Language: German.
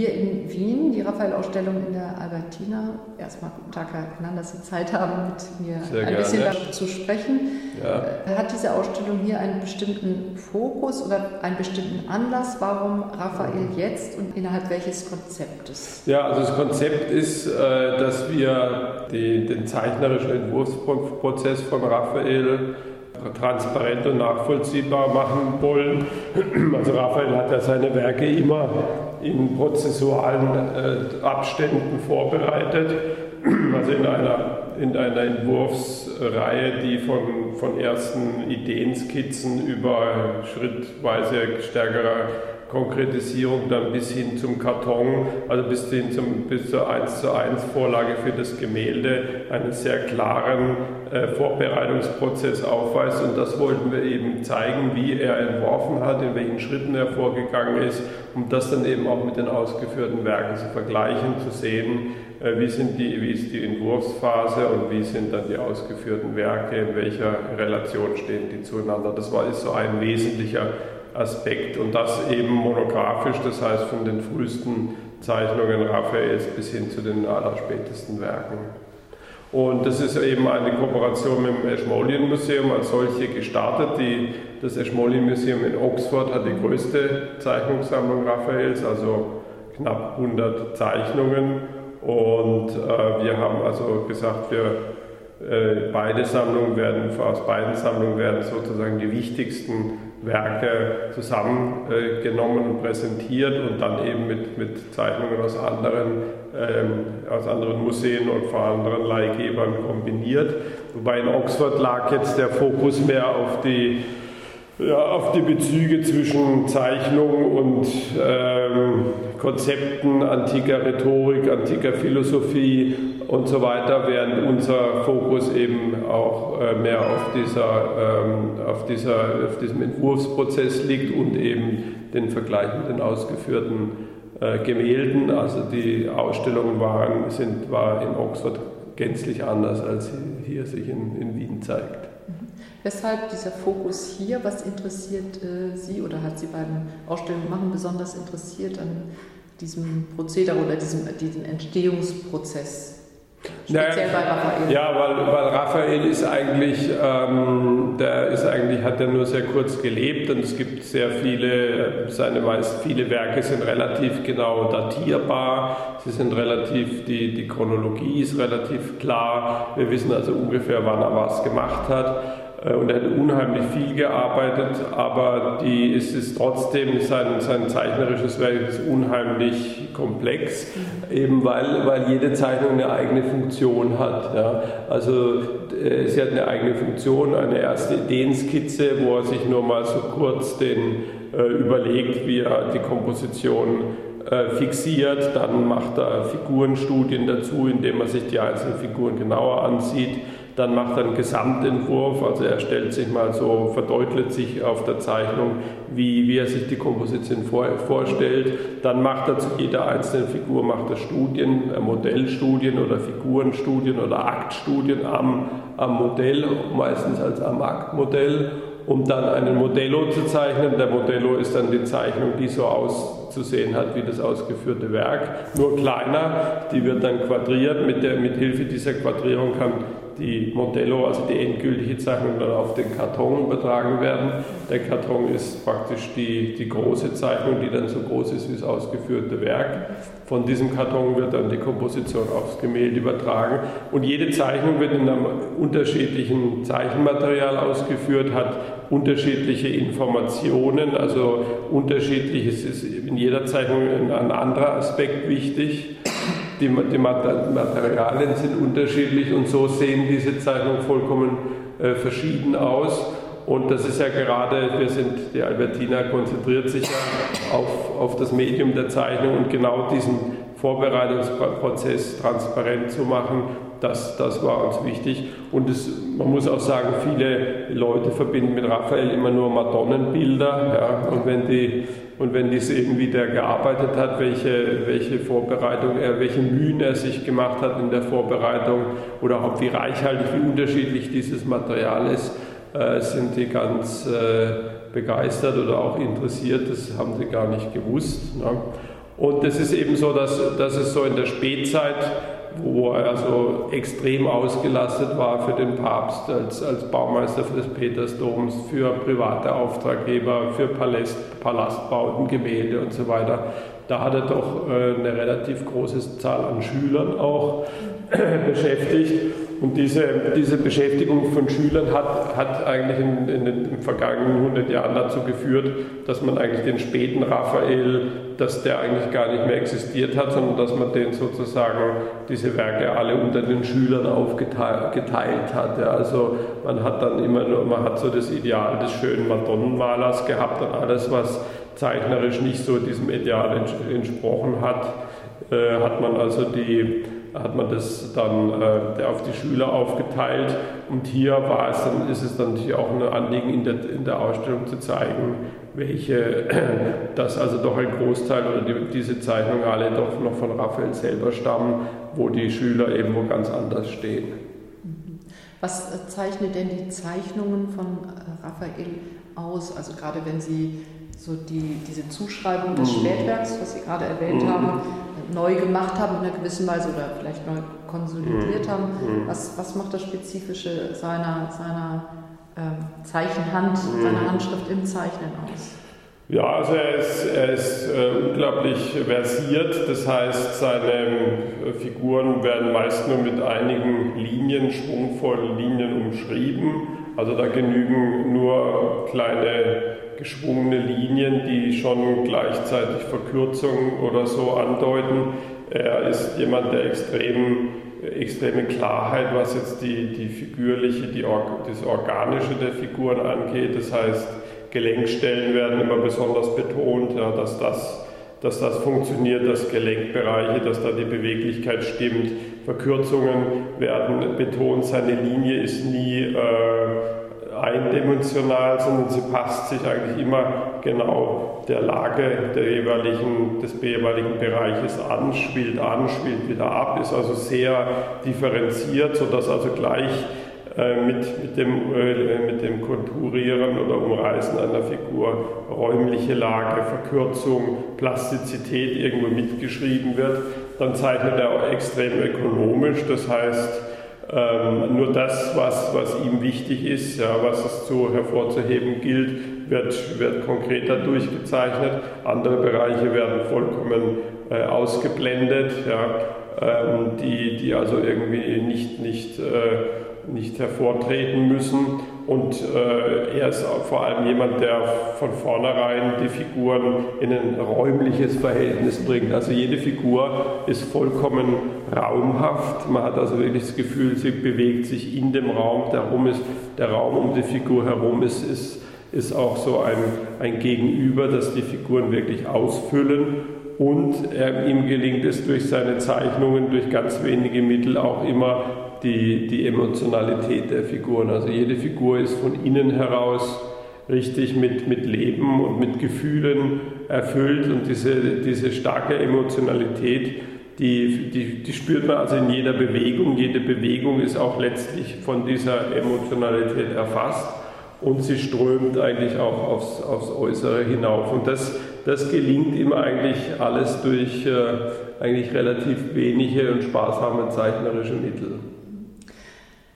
hier in Wien, die Raphael-Ausstellung in der Albertina. Erstmal guten Tag, Herr Knall, dass Sie Zeit haben, mit mir Sehr ein gerne. bisschen darüber zu sprechen. Ja. Äh, hat diese Ausstellung hier einen bestimmten Fokus oder einen bestimmten Anlass? Warum Raphael jetzt und innerhalb welches Konzeptes? Ja, also das Konzept ist, äh, dass wir den zeichnerischen Entwurfsprozess von Raphael transparent und nachvollziehbar machen wollen. Also Raphael hat ja seine Werke immer in prozessualen äh, Abständen vorbereitet, also in einer, in einer Entwurfsreihe, die von, von ersten Ideenskizzen über schrittweise stärkerer Konkretisierung dann bis hin zum Karton, also bis, hin zum, bis zur 1 zu 1 Vorlage für das Gemälde, einen sehr klaren äh, Vorbereitungsprozess aufweist. Und das wollten wir eben zeigen, wie er entworfen hat, in welchen Schritten er vorgegangen ist, um das dann eben auch mit den ausgeführten Werken zu vergleichen, zu sehen, äh, wie, sind die, wie ist die Entwurfsphase und wie sind dann die ausgeführten Werke, in welcher Relation stehen die zueinander. Das war, ist so ein wesentlicher Aspekt und das eben monografisch, das heißt von den frühesten Zeichnungen Raphaels bis hin zu den allerspätesten Werken. Und das ist eben eine Kooperation mit dem Ashmolean Museum als solche gestartet. Die, das Ashmolean Museum in Oxford hat die größte Zeichnungssammlung Raphaels, also knapp 100 Zeichnungen. Und äh, wir haben also gesagt, wir beide Sammlungen werden, aus beiden Sammlungen werden sozusagen die wichtigsten Werke zusammengenommen und präsentiert und dann eben mit, mit Zeichnungen aus anderen, ähm, aus anderen Museen und von anderen Leihgebern kombiniert. Wobei in Oxford lag jetzt der Fokus mehr auf die ja, auf die Bezüge zwischen Zeichnung und ähm, Konzepten antiker Rhetorik, antiker Philosophie und so weiter, während unser Fokus eben auch äh, mehr auf, dieser, ähm, auf, dieser, auf diesem Entwurfsprozess liegt und eben den Vergleich mit den ausgeführten äh, Gemälden. Also die Ausstellung waren, sind, war in Oxford gänzlich anders, als hier sich in, in Wien zeigt. Weshalb dieser Fokus hier, was interessiert äh, Sie oder hat Sie beim Ausstellungen machen besonders interessiert an diesem Prozedere oder diesem, diesem Entstehungsprozess? Speziell naja, bei Raphael. Ja, weil, weil Raphael ist eigentlich, ähm, der ist eigentlich, hat er nur sehr kurz gelebt und es gibt sehr viele, seine meist viele Werke sind relativ genau datierbar, sie sind relativ, die, die Chronologie ist relativ klar, wir wissen also ungefähr, wann er was gemacht hat. Äh, und er hat unheimlich viel gearbeitet, aber die, es ist trotzdem, sein, sein zeichnerisches Werk ist unheimlich komplex, eben weil, weil jede Zeichnung eine eigene Funktion hat. Ja. Also äh, sie hat eine eigene Funktion, eine erste Ideenskizze, wo er sich nur mal so kurz den äh, überlegt, wie er die Komposition äh, fixiert, dann macht er Figurenstudien dazu, indem er sich die einzelnen Figuren genauer ansieht dann macht er einen Gesamtentwurf, also er stellt sich mal so, verdeutlicht sich auf der Zeichnung, wie, wie er sich die Komposition vor, vorstellt. Dann macht er zu jeder einzelnen Figur macht er Studien, äh, Modellstudien oder Figurenstudien oder Aktstudien am, am Modell, meistens als am Aktmodell um dann einen Modello zu zeichnen. Der Modello ist dann die Zeichnung, die so auszusehen hat wie das ausgeführte Werk, nur kleiner. Die wird dann quadriert. Mit, der, mit Hilfe dieser Quadrierung kann die Modello, also die endgültige Zeichnung, dann auf den Karton übertragen werden. Der Karton ist praktisch die, die große Zeichnung, die dann so groß ist wie das ausgeführte Werk. Von diesem Karton wird dann die Komposition aufs Gemälde übertragen. Und jede Zeichnung wird in einem unterschiedlichen Zeichenmaterial ausgeführt, hat unterschiedliche Informationen, also unterschiedliches ist in jeder Zeichnung ein anderer Aspekt wichtig die, die Materialien sind unterschiedlich und so sehen diese Zeichnungen vollkommen äh, verschieden aus. Und das ist ja gerade, wir sind, die Albertina konzentriert sich ja auf, auf das Medium der Zeichnung und genau diesen Vorbereitungsprozess transparent zu machen, das, das war uns wichtig. Und es, man muss auch sagen, viele Leute verbinden mit Raphael immer nur Madonnenbilder. Ja, und wenn die und wenn die sehen, wie der gearbeitet hat, welche, welche Vorbereitung er, welche Mühen er sich gemacht hat in der Vorbereitung oder auch wie reichhaltig, wie unterschiedlich dieses Material ist, äh, sind die ganz äh, begeistert oder auch interessiert. Das haben sie gar nicht gewusst. Ne? Und es ist eben so, dass, dass es so in der Spätzeit wo er also extrem ausgelastet war für den Papst als, als Baumeister des Petersdoms, für private Auftraggeber, für Palast, Palastbauten, Gemälde und so weiter. Da hat er doch äh, eine relativ große Zahl an Schülern auch beschäftigt. Und diese, diese Beschäftigung von Schülern hat, hat eigentlich in, in den vergangenen 100 Jahren dazu geführt, dass man eigentlich den späten Raphael, dass der eigentlich gar nicht mehr existiert hat, sondern dass man den sozusagen, diese Werke alle unter den Schülern aufgeteilt hat. Ja. Also man hat dann immer nur, man hat so das Ideal des schönen Madonnenmalers gehabt und alles, was zeichnerisch nicht so diesem Ideal entsprochen hat, äh, hat man also die hat man das dann äh, auf die Schüler aufgeteilt. Und hier war es dann, ist es dann natürlich auch ein Anliegen in der, in der Ausstellung zu zeigen, welche, dass also doch ein Großteil oder die, diese Zeichnungen alle doch noch von Raphael selber stammen, wo die Schüler eben wo ganz anders stehen. Was zeichnet denn die Zeichnungen von äh, Raphael aus? Also gerade wenn Sie so die, diese Zuschreibung des mhm. Spätwerks, was Sie gerade erwähnt mhm. haben, neu gemacht haben in einer gewissen Weise oder vielleicht neu konsolidiert mhm. haben. Was, was macht das Spezifische seiner, seiner ähm, Zeichenhand, seiner Handschrift im Zeichnen aus? Ja, also er ist, er ist äh, unglaublich versiert, das heißt, seine äh, Figuren werden meist nur mit einigen Linien, schwungvollen Linien umschrieben. Also da genügen nur kleine geschwungene Linien, die schon gleichzeitig Verkürzungen oder so andeuten. Er ist jemand, der extrem, extreme Klarheit, was jetzt die, die figürliche, die, das Organische der Figuren angeht. Das heißt, Gelenkstellen werden immer besonders betont, ja, dass, das, dass das funktioniert, dass Gelenkbereiche, dass da die Beweglichkeit stimmt. Verkürzungen werden betont, seine Linie ist nie äh, eindimensional, sondern sie passt sich eigentlich immer genau der Lage der jeweiligen, des jeweiligen Bereiches an, spielt an, spielt wieder ab, ist also sehr differenziert, sodass also gleich äh, mit, mit, dem, äh, mit dem Konturieren oder Umreißen einer Figur räumliche Lage, Verkürzung, Plastizität irgendwo mitgeschrieben wird. Dann zeichnet er auch extrem ökonomisch, das heißt, ähm, nur das, was, was ihm wichtig ist, ja, was es zu hervorzuheben gilt, wird, wird konkreter durchgezeichnet. Andere Bereiche werden vollkommen äh, ausgeblendet, ja, ähm, die, die also irgendwie nicht, nicht, äh, nicht hervortreten müssen. Und äh, er ist vor allem jemand, der von vornherein die Figuren in ein räumliches Verhältnis bringt. Also jede Figur ist vollkommen raumhaft. Man hat also wirklich das Gefühl, sie bewegt sich in dem Raum. Der Raum, ist, der Raum um die Figur herum ist, ist, ist auch so ein, ein Gegenüber, das die Figuren wirklich ausfüllen. Und er, ihm gelingt es durch seine Zeichnungen, durch ganz wenige Mittel auch immer die, die Emotionalität der Figuren. Also jede Figur ist von innen heraus richtig mit, mit Leben und mit Gefühlen erfüllt und diese, diese starke Emotionalität, die, die, die spürt man also in jeder Bewegung. Jede Bewegung ist auch letztlich von dieser Emotionalität erfasst und sie strömt eigentlich auch aufs, aufs Äußere hinauf. Und das, das gelingt ihm eigentlich alles durch äh, eigentlich relativ wenige und sparsame zeichnerische Mittel.